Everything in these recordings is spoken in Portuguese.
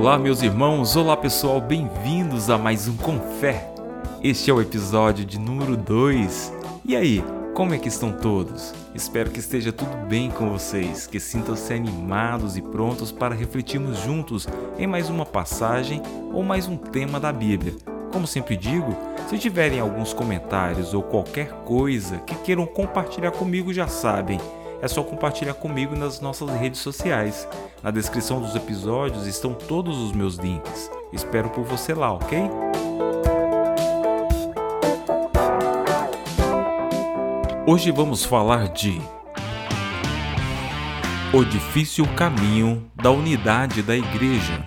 Olá, meus irmãos, olá pessoal, bem-vindos a mais um Com Fé. Este é o episódio de número 2. E aí, como é que estão todos? Espero que esteja tudo bem com vocês, que sintam-se animados e prontos para refletirmos juntos em mais uma passagem ou mais um tema da Bíblia. Como sempre digo, se tiverem alguns comentários ou qualquer coisa que queiram compartilhar comigo, já sabem é só compartilhar comigo nas nossas redes sociais. Na descrição dos episódios estão todos os meus links. Espero por você lá, ok? Hoje vamos falar de O difícil caminho da unidade da igreja.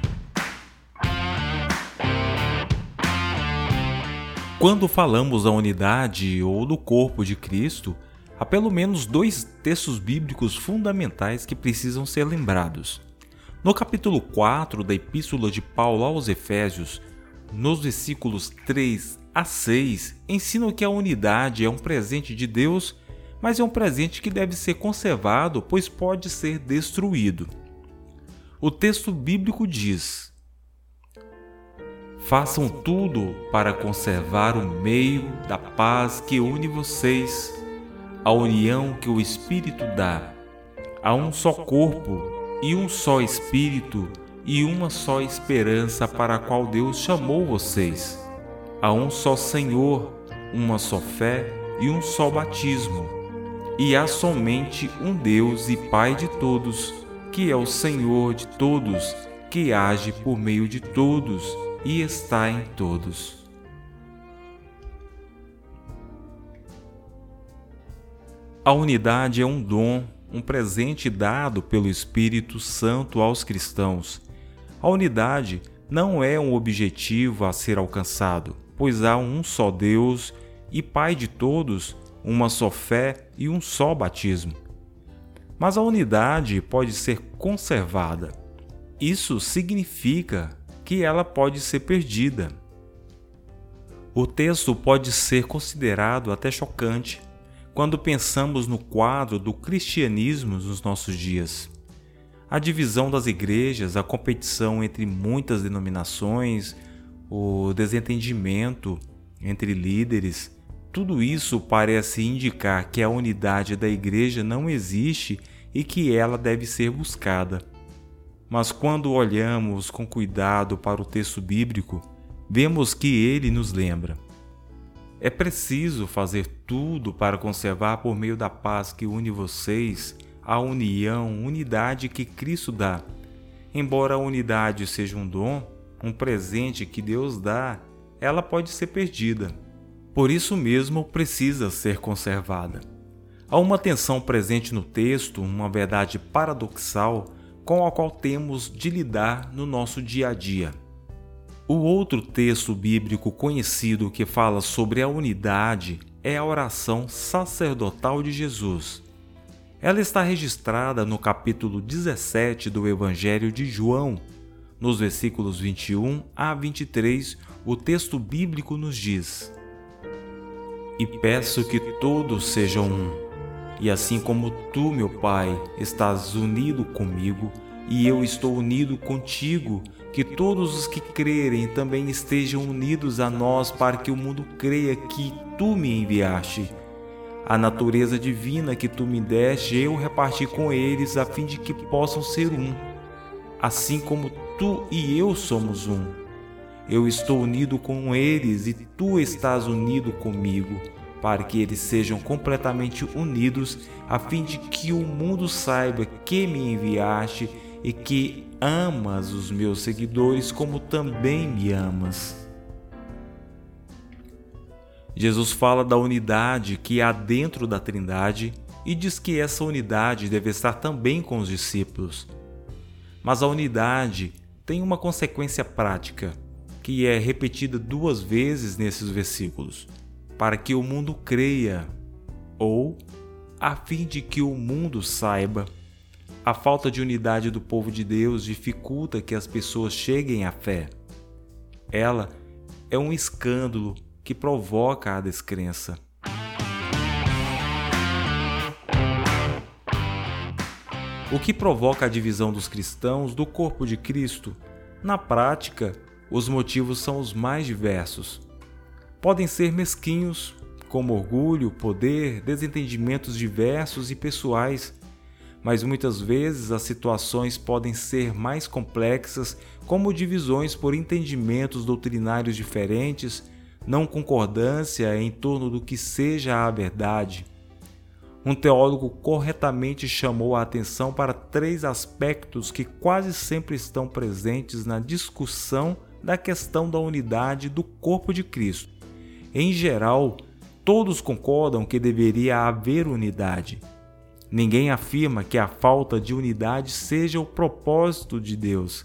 Quando falamos da unidade ou do corpo de Cristo, há pelo menos dois textos bíblicos fundamentais que precisam ser lembrados. No capítulo 4 da Epístola de Paulo aos Efésios, nos versículos 3 a 6, ensinam que a unidade é um presente de Deus, mas é um presente que deve ser conservado, pois pode ser destruído. O texto bíblico diz: Façam tudo para conservar o meio da paz que une vocês a união que o Espírito dá. Há um só corpo e um só Espírito e uma só esperança para a qual Deus chamou vocês. Há um só Senhor, uma só fé e um só batismo. E há somente um Deus e Pai de todos, que é o Senhor de todos, que age por meio de todos e está em todos. A unidade é um dom, um presente dado pelo Espírito Santo aos cristãos. A unidade não é um objetivo a ser alcançado, pois há um só Deus e Pai de todos, uma só fé e um só batismo. Mas a unidade pode ser conservada. Isso significa que ela pode ser perdida. O texto pode ser considerado até chocante quando pensamos no quadro do cristianismo nos nossos dias. A divisão das igrejas, a competição entre muitas denominações, o desentendimento entre líderes, tudo isso parece indicar que a unidade da igreja não existe e que ela deve ser buscada. Mas quando olhamos com cuidado para o texto bíblico, vemos que ele nos lembra é preciso fazer tudo para conservar por meio da paz que une vocês a união, unidade que Cristo dá. Embora a unidade seja um dom, um presente que Deus dá, ela pode ser perdida. Por isso mesmo precisa ser conservada. Há uma tensão presente no texto, uma verdade paradoxal com a qual temos de lidar no nosso dia a dia. O outro texto bíblico conhecido que fala sobre a unidade é a oração sacerdotal de Jesus. Ela está registrada no capítulo 17 do Evangelho de João. Nos versículos 21 a 23, o texto bíblico nos diz: E peço que todos sejam um, e assim como tu, meu Pai, estás unido comigo, e eu estou unido contigo, que todos os que crerem também estejam unidos a nós para que o mundo creia que tu me enviaste. A natureza divina que tu me deste, eu reparti com eles a fim de que possam ser um, assim como tu e eu somos um. Eu estou unido com eles e tu estás unido comigo, para que eles sejam completamente unidos, a fim de que o mundo saiba que me enviaste e que amas os meus seguidores como também me amas. Jesus fala da unidade que há dentro da Trindade e diz que essa unidade deve estar também com os discípulos. Mas a unidade tem uma consequência prática, que é repetida duas vezes nesses versículos, para que o mundo creia, ou a fim de que o mundo saiba a falta de unidade do povo de Deus dificulta que as pessoas cheguem à fé. Ela é um escândalo que provoca a descrença. O que provoca a divisão dos cristãos do corpo de Cristo Na prática, os motivos são os mais diversos. Podem ser mesquinhos, como orgulho, poder, desentendimentos diversos e pessoais, mas muitas vezes as situações podem ser mais complexas, como divisões por entendimentos doutrinários diferentes, não concordância em torno do que seja a verdade. Um teólogo corretamente chamou a atenção para três aspectos que quase sempre estão presentes na discussão da questão da unidade do corpo de Cristo. Em geral, todos concordam que deveria haver unidade. Ninguém afirma que a falta de unidade seja o propósito de Deus.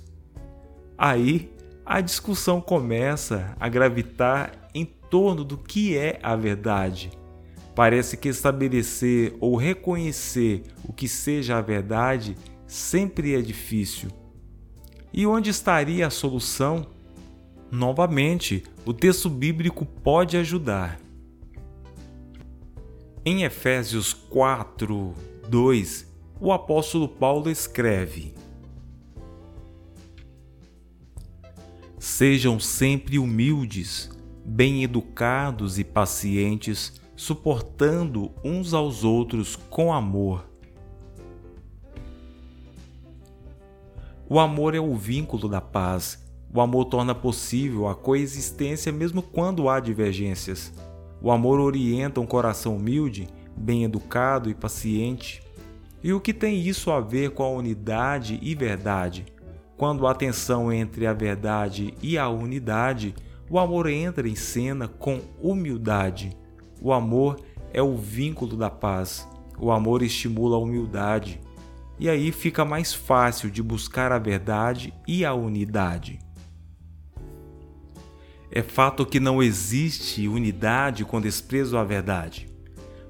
Aí, a discussão começa a gravitar em torno do que é a verdade. Parece que estabelecer ou reconhecer o que seja a verdade sempre é difícil. E onde estaria a solução? Novamente, o texto bíblico pode ajudar. Em Efésios 4, 2, o apóstolo Paulo escreve: Sejam sempre humildes, bem educados e pacientes, suportando uns aos outros com amor. O amor é o vínculo da paz. O amor torna possível a coexistência mesmo quando há divergências. O amor orienta um coração humilde bem educado e paciente. E o que tem isso a ver com a unidade e verdade? Quando há tensão entre a verdade e a unidade, o amor entra em cena com humildade. O amor é o vínculo da paz. O amor estimula a humildade. E aí fica mais fácil de buscar a verdade e a unidade. É fato que não existe unidade com desprezo à verdade.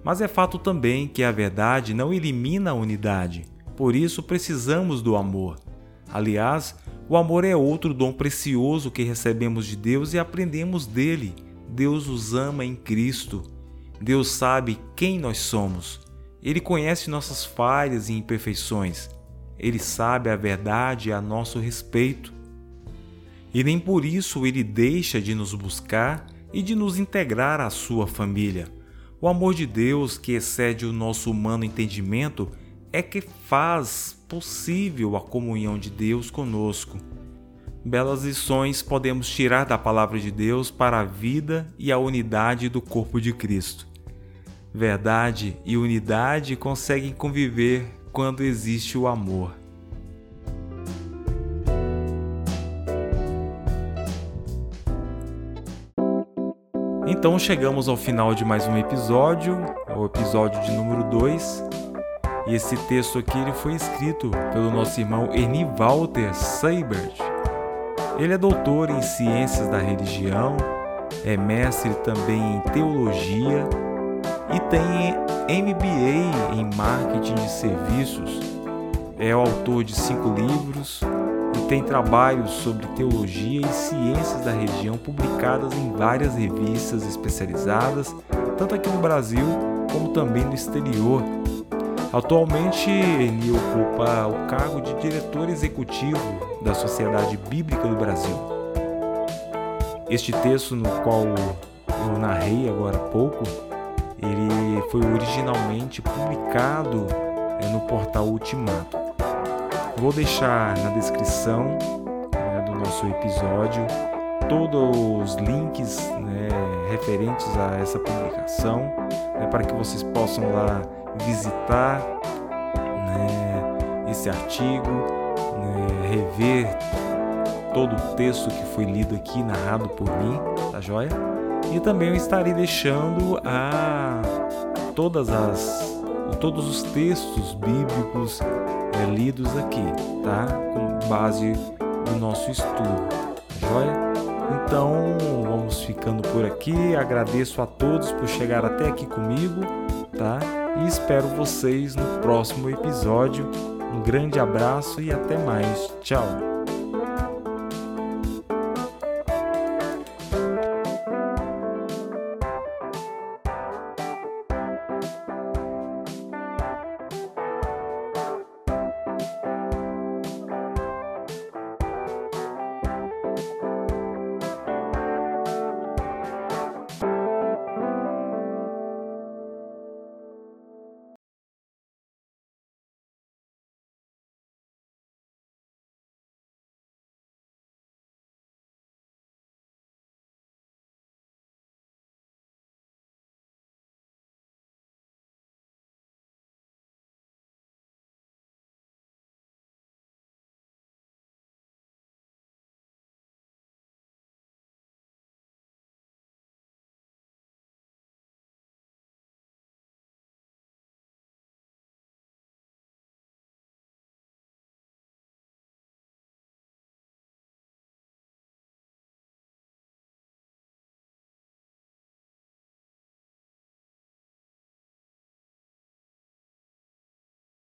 Mas é fato também que a verdade não elimina a unidade, por isso precisamos do amor. Aliás, o amor é outro dom precioso que recebemos de Deus e aprendemos dele. Deus os ama em Cristo. Deus sabe quem nós somos. Ele conhece nossas falhas e imperfeições. Ele sabe a verdade a nosso respeito. E nem por isso ele deixa de nos buscar e de nos integrar à sua família. O amor de Deus, que excede o nosso humano entendimento, é que faz possível a comunhão de Deus conosco. Belas lições podemos tirar da palavra de Deus para a vida e a unidade do corpo de Cristo. Verdade e unidade conseguem conviver quando existe o amor. Então chegamos ao final de mais um episódio, o episódio de número 2. E esse texto aqui ele foi escrito pelo nosso irmão Ernie Walter Seibert. Ele é doutor em ciências da religião, é mestre também em teologia e tem MBA em marketing de serviços. É autor de cinco livros, tem trabalhos sobre teologia e ciências da região publicadas em várias revistas especializadas, tanto aqui no Brasil como também no exterior. Atualmente, ele ocupa o cargo de diretor executivo da Sociedade Bíblica do Brasil. Este texto, no qual eu narrei agora há pouco, ele foi originalmente publicado eh, no portal Ultimato. Vou deixar na descrição né, do nosso episódio todos os links né, referentes a essa publicação né, para que vocês possam lá visitar né, esse artigo, né, rever todo o texto que foi lido aqui, narrado por mim, tá joia? E também eu estarei deixando a todas as todos os textos bíblicos é, lidos aqui, tá? Com base no nosso estudo, joia? Então vamos ficando por aqui. Agradeço a todos por chegar até aqui comigo, tá? E espero vocês no próximo episódio. Um grande abraço e até mais. Tchau!